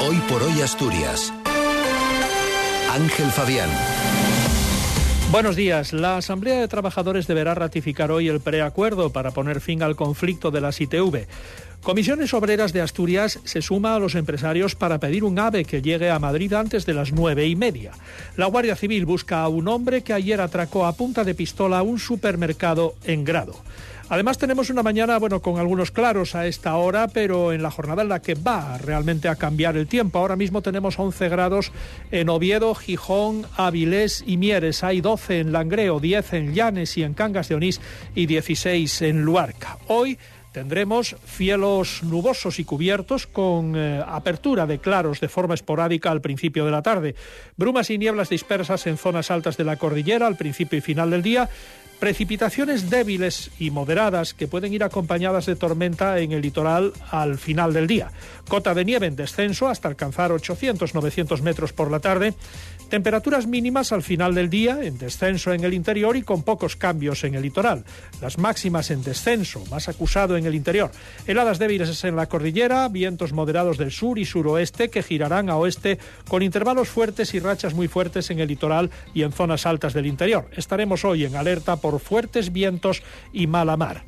Hoy por hoy Asturias. Ángel Fabián. Buenos días. La Asamblea de Trabajadores deberá ratificar hoy el preacuerdo para poner fin al conflicto de las ITV. Comisiones Obreras de Asturias se suma a los empresarios para pedir un AVE que llegue a Madrid antes de las nueve y media. La Guardia Civil busca a un hombre que ayer atracó a punta de pistola un supermercado en grado. Además tenemos una mañana, bueno, con algunos claros a esta hora, pero en la jornada en la que va realmente a cambiar el tiempo. Ahora mismo tenemos 11 grados en Oviedo, Gijón, Avilés y Mieres. Hay 12 en Langreo, 10 en Llanes y en Cangas de Onís y 16 en Luarca. Hoy Tendremos cielos nubosos y cubiertos con eh, apertura de claros de forma esporádica al principio de la tarde. Brumas y nieblas dispersas en zonas altas de la cordillera al principio y final del día Precipitaciones débiles y moderadas que pueden ir acompañadas de tormenta en el litoral al final del día. Cota de nieve en descenso hasta alcanzar 800-900 metros por la tarde. Temperaturas mínimas al final del día, en descenso en el interior y con pocos cambios en el litoral. Las máximas en descenso, más acusado en el interior. Heladas débiles en la cordillera, vientos moderados del sur y suroeste que girarán a oeste con intervalos fuertes y rachas muy fuertes en el litoral y en zonas altas del interior. Estaremos hoy en alerta por fuertes vientos y mala mar.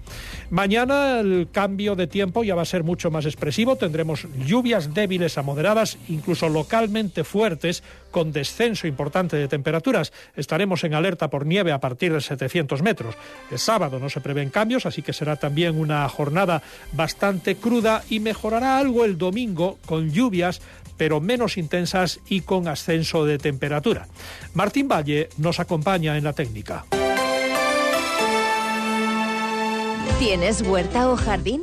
Mañana el cambio de tiempo ya va a ser mucho más expresivo. Tendremos lluvias débiles a moderadas, incluso localmente fuertes, con descenso importante de temperaturas. Estaremos en alerta por nieve a partir de 700 metros. El sábado no se prevén cambios, así que será también una jornada bastante cruda y mejorará algo el domingo con lluvias pero menos intensas y con ascenso de temperatura. Martín Valle nos acompaña en la técnica. ¿Tienes huerta o jardín?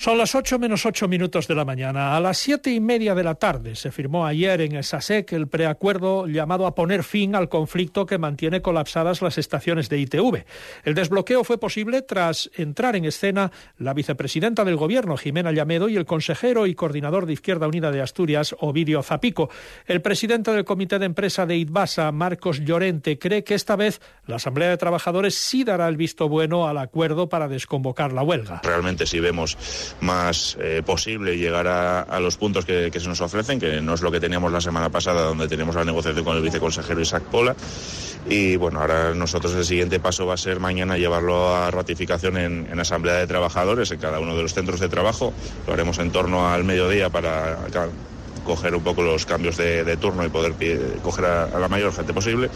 Son las 8 menos 8 minutos de la mañana. A las siete y media de la tarde se firmó ayer en el SASEC el preacuerdo llamado a poner fin al conflicto que mantiene colapsadas las estaciones de ITV. El desbloqueo fue posible tras entrar en escena la vicepresidenta del Gobierno, Jimena Llamedo, y el consejero y coordinador de Izquierda Unida de Asturias, Ovidio Zapico. El presidente del Comité de Empresa de ITBASA, Marcos Llorente, cree que esta vez la Asamblea de Trabajadores sí dará el visto bueno al acuerdo para desconvocar la huelga. Realmente, si vemos más eh, posible llegar a, los puntos que, se nos ofrecen, que no es lo que teníamos la semana pasada, donde teníamos la negociación con el viceconsejero Isaac Pola. Y bueno, ahora nosotros el siguiente paso va a ser mañana llevarlo a ratificación en, en Asamblea de Trabajadores, en cada uno de los centros de trabajo. Lo haremos en torno al mediodía para coger un poco los cambios de, turno y poder coger a, la mayor gente posible.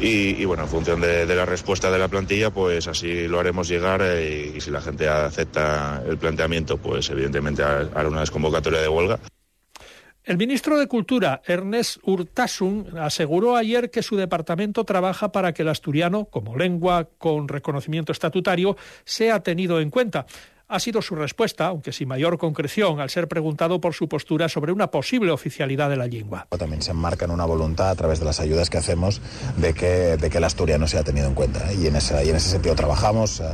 Y, bueno, en función de, la respuesta de la plantilla, pues así lo haremos llegar eh, y si la gente acepta el planteamiento, pues evidentemente hará una desconvocatoria de huelga. El ministro de Cultura, Ernest Urtasun, aseguró ayer que su departamento trabaja para que el asturiano, como lengua con reconocimiento estatutario, sea tenido en cuenta ha sido su respuesta, aunque sin mayor concreción, al ser preguntado por su postura sobre una posible oficialidad de la lengua. También se enmarca en una voluntad a través de las ayudas que hacemos de que, de que el asturiano sea tenido en cuenta. Y, en ese, sentido trabajamos. Eh,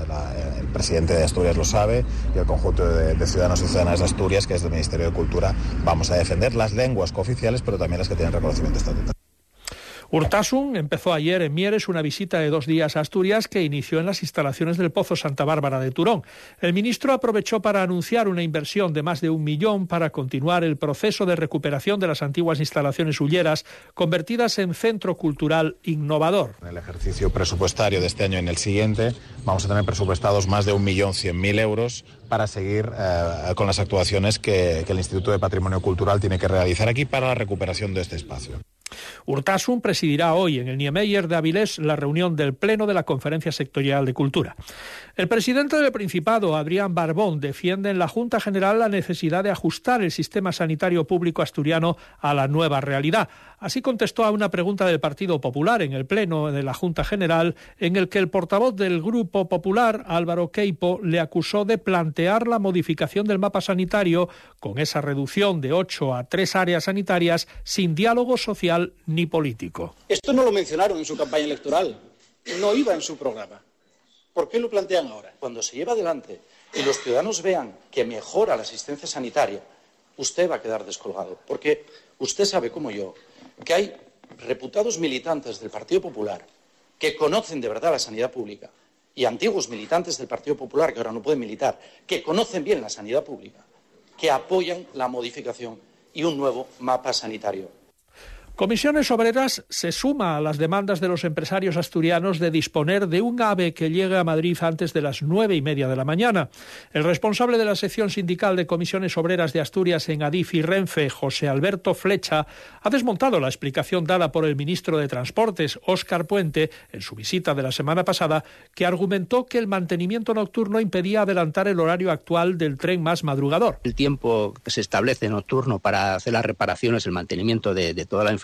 el presidente de Asturias lo sabe y el conjunto de, ciudadanos y ciudadanas de Asturias, que es del Ministerio de Cultura, vamos a defender las lenguas cooficiales, pero también las que tienen reconocimiento estatutario. Urtasun empezó ayer en Mieres una visita de dos días a Asturias que inició en las instalaciones del Pozo Santa Bárbara de Turón. El ministro aprovechó para anunciar una inversión de más de un millón para continuar el proceso de recuperación de las antiguas instalaciones hulleras convertidas en centro cultural innovador. En el ejercicio presupuestario de este año y en el siguiente vamos a tener presupuestados más de un millón cien mil euros para seguir eh, con las actuaciones que, que el Instituto de Patrimonio Cultural tiene que realizar aquí para la recuperación de este espacio. Urtasun presidirá hoy en el Niemeyer de Avilés la reunión del Pleno de la Conferencia Sectorial de Cultura. El presidente del Principado, Adrián Barbón, defiende en la Junta General la necesidad de ajustar el sistema sanitario público asturiano a la nueva realidad. Así contestó a una pregunta del Partido Popular en el Pleno de la Junta General, en el que el portavoz del Grupo Popular, Álvaro Queipo, le acusó de plantear la modificación del mapa sanitario con esa reducción de ocho a tres áreas sanitarias sin diálogo social ni político. Esto no lo mencionaron en su campaña electoral, no iba en su programa. ¿Por qué lo plantean ahora? Cuando se lleva adelante y los ciudadanos vean que mejora la asistencia sanitaria, usted va a quedar descolgado. Porque usted sabe, como yo, que hay reputados militantes del Partido Popular que conocen de verdad la sanidad pública y antiguos militantes del Partido Popular que ahora no pueden militar, que conocen bien la sanidad pública, que apoyan la modificación y un nuevo mapa sanitario. Comisiones Obreras se suma a las demandas de los empresarios asturianos de disponer de un AVE que llegue a Madrid antes de las nueve y media de la mañana. El responsable de la sección sindical de Comisiones Obreras de Asturias en Adif y Renfe, José Alberto Flecha, ha desmontado la explicación dada por el ministro de Transportes, Óscar Puente, en su visita de la semana pasada, que argumentó que el mantenimiento nocturno impedía adelantar el horario actual del tren más madrugador. El tiempo que se establece nocturno para hacer las reparaciones, el mantenimiento de, de toda la infraestructura,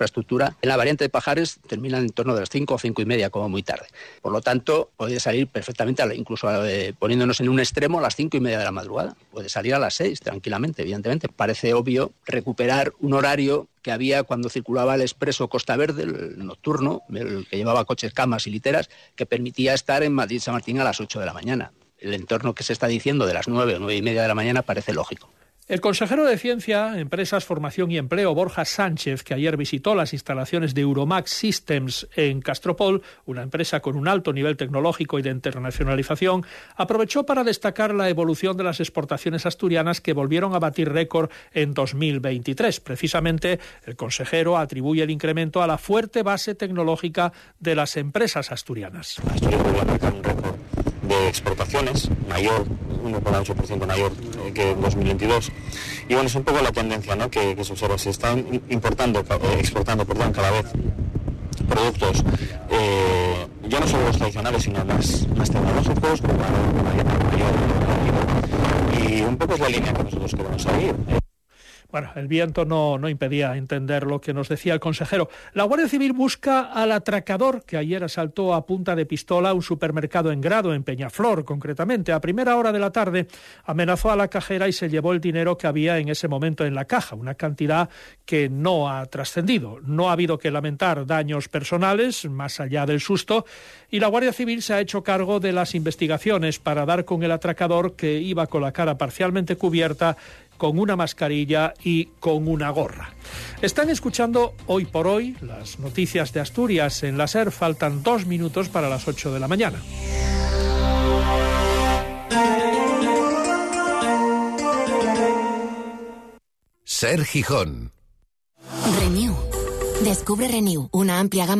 en la variante de Pajares termina en torno de las 5 o 5 y media, como muy tarde. Por lo tanto, puede salir perfectamente, incluso eh, poniéndonos en un extremo, a las 5 y media de la madrugada. Puede salir a las 6, tranquilamente, evidentemente. Parece obvio recuperar un horario que había cuando circulaba el expreso Costa Verde, el nocturno, el que llevaba coches, camas y literas, que permitía estar en Madrid-San Martín a las 8 de la mañana. El entorno que se está diciendo de las 9 o 9 y media de la mañana parece lógico. El consejero de Ciencia, Empresas, Formación y Empleo, Borja Sánchez, que ayer visitó las instalaciones de Euromax Systems en Castropol, una empresa con un alto nivel tecnológico y de internacionalización, aprovechó para destacar la evolución de las exportaciones asturianas que volvieron a batir récord en 2023. Precisamente, el consejero atribuye el incremento a la fuerte base tecnológica de las empresas asturianas. De exportaciones mayor 1,8% mayor que en 2022. Y bueno, es un poco la tendencia ¿no? que, que se observa. Se están importando, eh, exportando perdón, cada vez productos eh, ya no solo los tradicionales, sino más, más tecnológicos, con mayor, mayor y un poco es la línea que nosotros queremos seguir. Bueno, el viento no, no, impedía entender lo que nos decía el consejero. La Guardia Civil busca al atracador que ayer asaltó a punta de pistola un supermercado en Grado, en Peñaflor, concretamente. A primera hora de la tarde amenazó a la cajera y se llevó el dinero que había en ese momento en la caja, una cantidad que no ha trascendido. No ha habido que lamentar daños personales, más allá del susto, y la Guardia Civil se ha hecho cargo de las investigaciones para dar con el atracador que iba con la cara parcialmente cubierta con una mascarilla y con una gorra. Están escuchando hoy por hoy las noticias de Asturias en la SER. Faltan dos minutos para las ocho de la mañana. Ser Gijón. Renew. Descubre Renew, una amplia gama